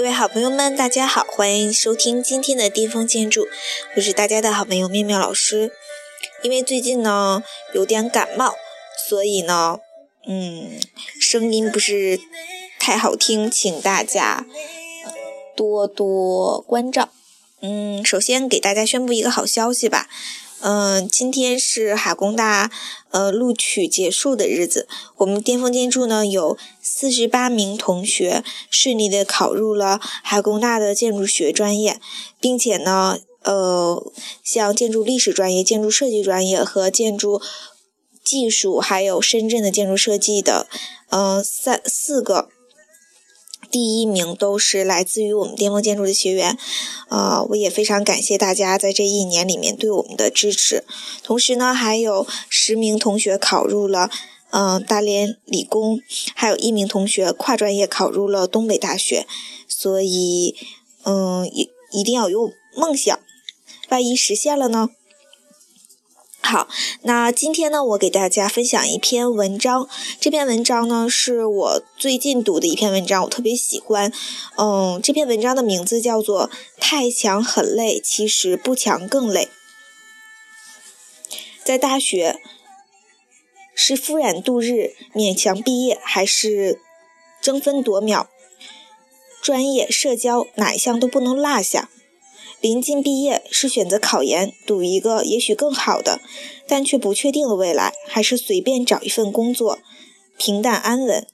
各位好朋友们，大家好，欢迎收听今天的巅峰建筑，我是大家的好朋友妙妙老师。因为最近呢有点感冒，所以呢，嗯，声音不是太好听，请大家多多关照。嗯，首先给大家宣布一个好消息吧。嗯，今天是海工大呃录取结束的日子。我们巅峰建筑呢有四十八名同学顺利的考入了海工大的建筑学专业，并且呢，呃，像建筑历史专业、建筑设计专业和建筑技术，还有深圳的建筑设计的，嗯，三四个。第一名都是来自于我们巅峰建筑的学员，呃，我也非常感谢大家在这一年里面对我们的支持。同时呢，还有十名同学考入了，嗯，大连理工，还有一名同学跨专业考入了东北大学。所以，嗯，一一定要有梦想，万一实现了呢？好，那今天呢，我给大家分享一篇文章。这篇文章呢，是我最近读的一篇文章，我特别喜欢。嗯，这篇文章的名字叫做《太强很累，其实不强更累》。在大学，是敷衍度日勉强毕业，还是争分夺秒，专业社交哪一项都不能落下？临近毕业，是选择考研，赌一个也许更好的，但却不确定的未来，还是随便找一份工作，平淡安稳，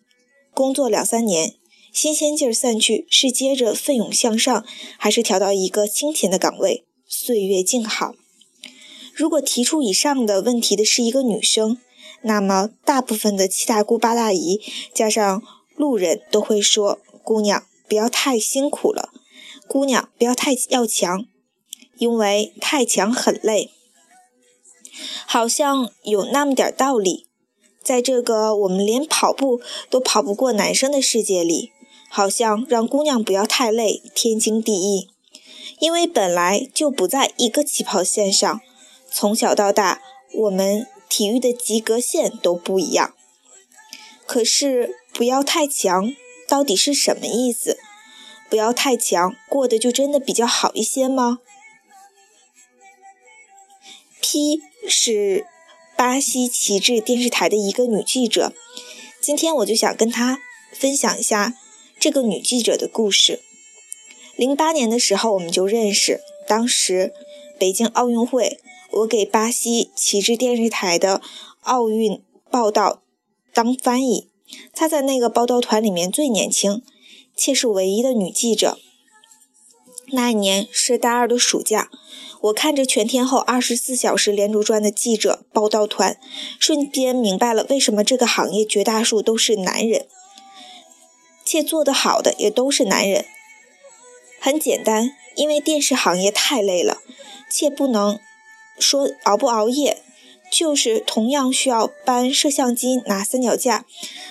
工作两三年，新鲜劲儿散去，是接着奋勇向上，还是调到一个清闲的岗位，岁月静好？如果提出以上的问题的是一个女生，那么大部分的七大姑八大姨加上路人都会说：“姑娘，不要太辛苦了。”姑娘，不要太要强，因为太强很累。好像有那么点道理，在这个我们连跑步都跑不过男生的世界里，好像让姑娘不要太累，天经地义。因为本来就不在一个起跑线上，从小到大，我们体育的及格线都不一样。可是，不要太强，到底是什么意思？不要太强，过得就真的比较好一些吗？P 是巴西旗帜电视台的一个女记者，今天我就想跟她分享一下这个女记者的故事。零八年的时候我们就认识，当时北京奥运会，我给巴西旗帜电视台的奥运报道当翻译，她在那个报道团里面最年轻。且是唯一的女记者。那一年是大二的暑假，我看着全天候二十四小时连轴转的记者报道团，瞬间明白了为什么这个行业绝大数都是男人，且做得好的也都是男人。很简单，因为电视行业太累了，且不能说熬不熬夜，就是同样需要搬摄像机、拿三脚架，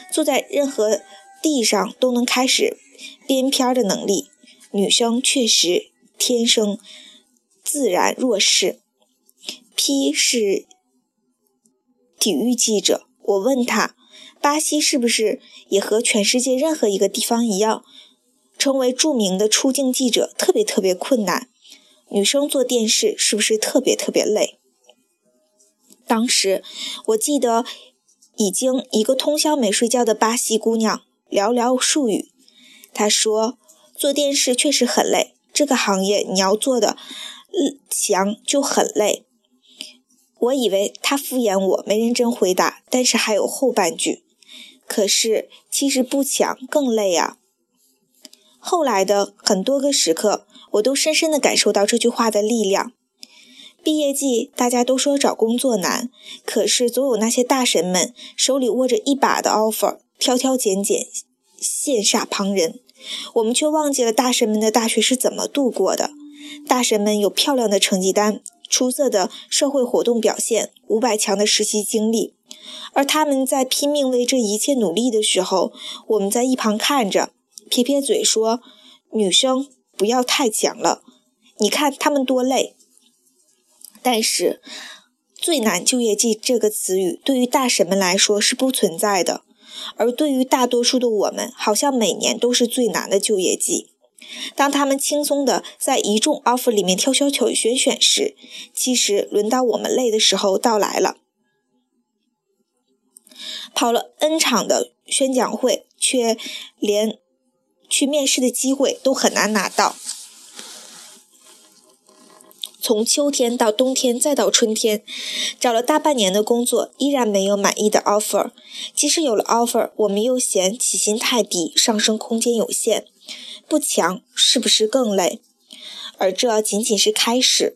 坐在任何地上都能开始。编片的能力，女生确实天生自然弱势。P 是体育记者，我问他，巴西是不是也和全世界任何一个地方一样，成为著名的出镜记者特别特别困难？女生做电视是不是特别特别累？当时我记得已经一个通宵没睡觉的巴西姑娘，寥寥数语。他说：“做电视确实很累，这个行业你要做的强就很累。”我以为他敷衍我，没认真回答，但是还有后半句：“可是其实不强更累啊。”后来的很多个时刻，我都深深地感受到这句话的力量。毕业季，大家都说找工作难，可是总有那些大神们手里握着一把的 offer，挑挑拣拣，羡煞旁人。我们却忘记了大神们的大学是怎么度过的。大神们有漂亮的成绩单、出色的社会活动表现、五百强的实习经历，而他们在拼命为这一切努力的时候，我们在一旁看着，撇撇嘴说：“女生不要太强了，你看他们多累。”但是，“最难就业季”这个词语对于大神们来说是不存在的。而对于大多数的我们，好像每年都是最难的就业季。当他们轻松的在一众 offer 里面挑挑选选时，其实轮到我们累的时候到来了。跑了 N 场的宣讲会，却连去面试的机会都很难拿到。从秋天到冬天，再到春天，找了大半年的工作，依然没有满意的 offer。即使有了 offer，我们又嫌起薪太低，上升空间有限。不强是不是更累？而这仅仅是开始。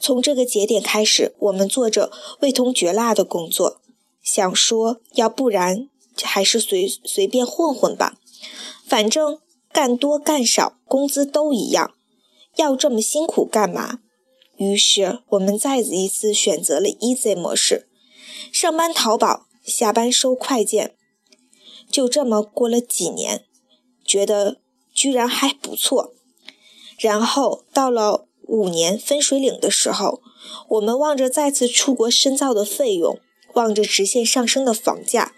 从这个节点开始，我们做着味同嚼蜡的工作，想说，要不然还是随随便混混吧，反正干多干少，工资都一样，要这么辛苦干嘛？于是，我们再一次选择了 Easy 模式，上班淘宝，下班收快件，就这么过了几年，觉得居然还不错。然后到了五年分水岭的时候，我们望着再次出国深造的费用，望着直线上升的房价，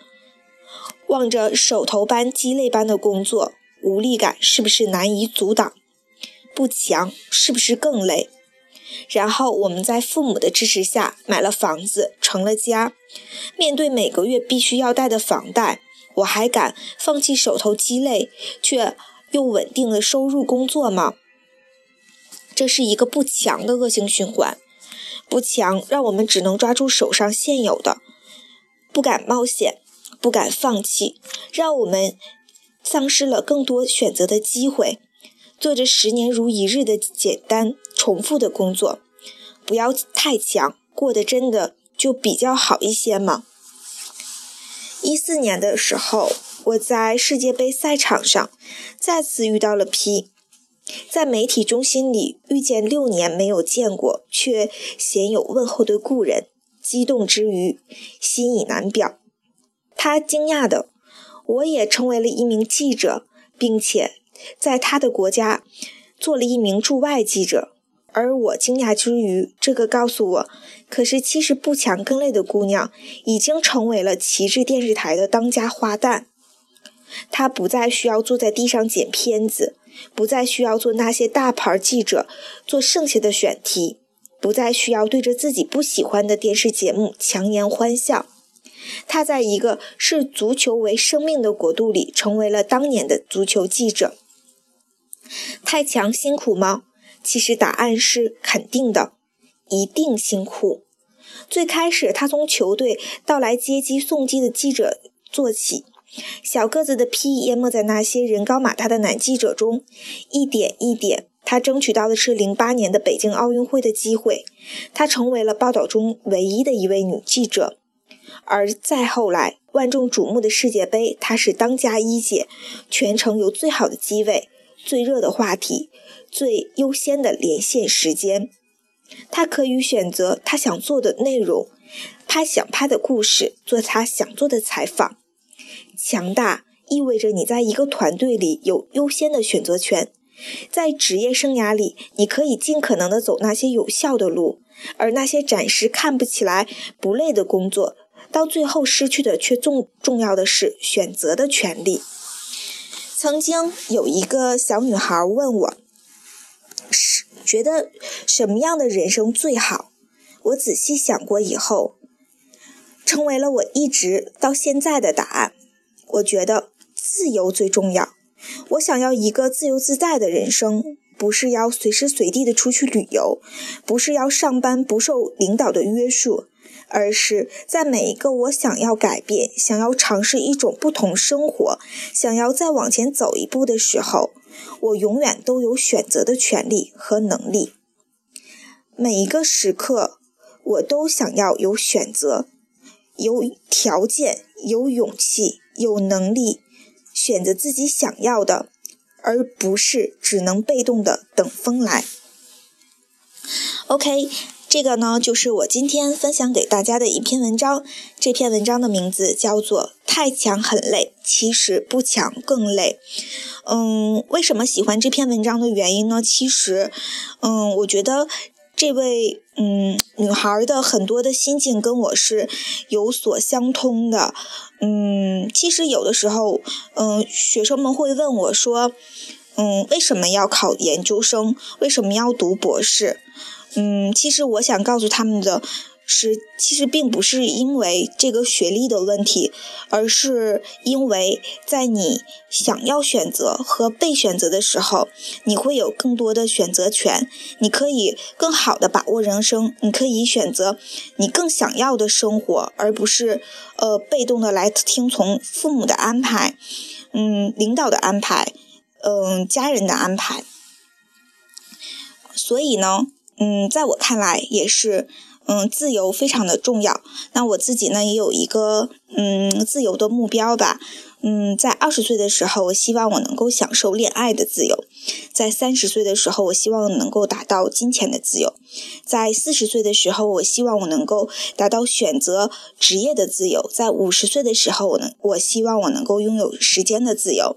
望着手头般鸡肋般的工作，无力感是不是难以阻挡？不强是不是更累？然后我们在父母的支持下买了房子，成了家。面对每个月必须要贷的房贷，我还敢放弃手头积累却又稳定的收入工作吗？这是一个不强的恶性循环。不强让我们只能抓住手上现有的，不敢冒险，不敢放弃，让我们丧失了更多选择的机会。做着十年如一日的简单重复的工作，不要太强，过得真的就比较好一些嘛。一四年的时候，我在世界杯赛场上再次遇到了 P，在媒体中心里遇见六年没有见过却鲜有问候的故人，激动之余心意难表。他惊讶的，我也成为了一名记者，并且。在他的国家做了一名驻外记者，而我惊讶之余，这个告诉我，可是其实不强更累的姑娘已经成为了旗帜电视台的当家花旦。她不再需要坐在地上剪片子，不再需要做那些大牌记者做剩下的选题，不再需要对着自己不喜欢的电视节目强颜欢笑。她在一个视足球为生命的国度里，成为了当年的足球记者。太强辛苦吗？其实答案是肯定的，一定辛苦。最开始，他从球队到来接机送机的记者做起，小个子的 P 淹没在那些人高马大的男记者中，一点一点，他争取到的是零八年的北京奥运会的机会，他成为了报道中唯一的一位女记者。而再后来，万众瞩目的世界杯，她是当家一姐，全程有最好的机位。最热的话题，最优先的连线时间，他可以选择他想做的内容，拍想拍的故事，做他想做的采访。强大意味着你在一个团队里有优先的选择权，在职业生涯里，你可以尽可能的走那些有效的路，而那些暂时看不起来不累的工作，到最后失去的却重重要的是选择的权利。曾经有一个小女孩问我：“是觉得什么样的人生最好？”我仔细想过以后，成为了我一直到现在的答案。我觉得自由最重要。我想要一个自由自在的人生，不是要随时随地的出去旅游，不是要上班不受领导的约束。而是在每一个我想要改变、想要尝试一种不同生活、想要再往前走一步的时候，我永远都有选择的权利和能力。每一个时刻，我都想要有选择、有条件、有勇气、有能力选择自己想要的，而不是只能被动的等风来。OK。这个呢，就是我今天分享给大家的一篇文章。这篇文章的名字叫做《太强很累，其实不强更累》。嗯，为什么喜欢这篇文章的原因呢？其实，嗯，我觉得这位嗯女孩的很多的心境跟我是有所相通的。嗯，其实有的时候，嗯，学生们会问我说。嗯，为什么要考研究生？为什么要读博士？嗯，其实我想告诉他们的。是，其实并不是因为这个学历的问题，而是因为在你想要选择和被选择的时候，你会有更多的选择权，你可以更好的把握人生，你可以选择你更想要的生活，而不是呃被动的来听从父母的安排，嗯，领导的安排，嗯，家人的安排。所以呢，嗯，在我看来也是。嗯，自由非常的重要。那我自己呢，也有一个嗯自由的目标吧。嗯，在二十岁的时候，我希望我能够享受恋爱的自由；在三十岁的时候，我希望能够达到金钱的自由；在四十岁的时候，我希望我能够达到选择职业的自由；在五十岁的时候，我能我希望我能够拥有时间的自由。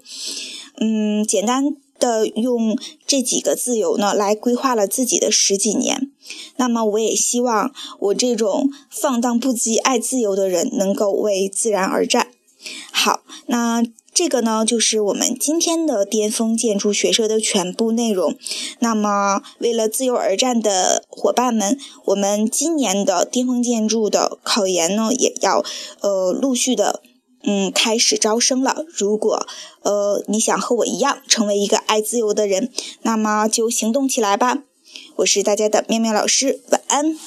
嗯，简单。的用这几个自由呢来规划了自己的十几年，那么我也希望我这种放荡不羁、爱自由的人能够为自然而战。好，那这个呢就是我们今天的巅峰建筑学社的全部内容。那么为了自由而战的伙伴们，我们今年的巅峰建筑的考研呢也要呃陆续的。嗯，开始招生了。如果呃你想和我一样成为一个爱自由的人，那么就行动起来吧。我是大家的妙妙老师，晚安。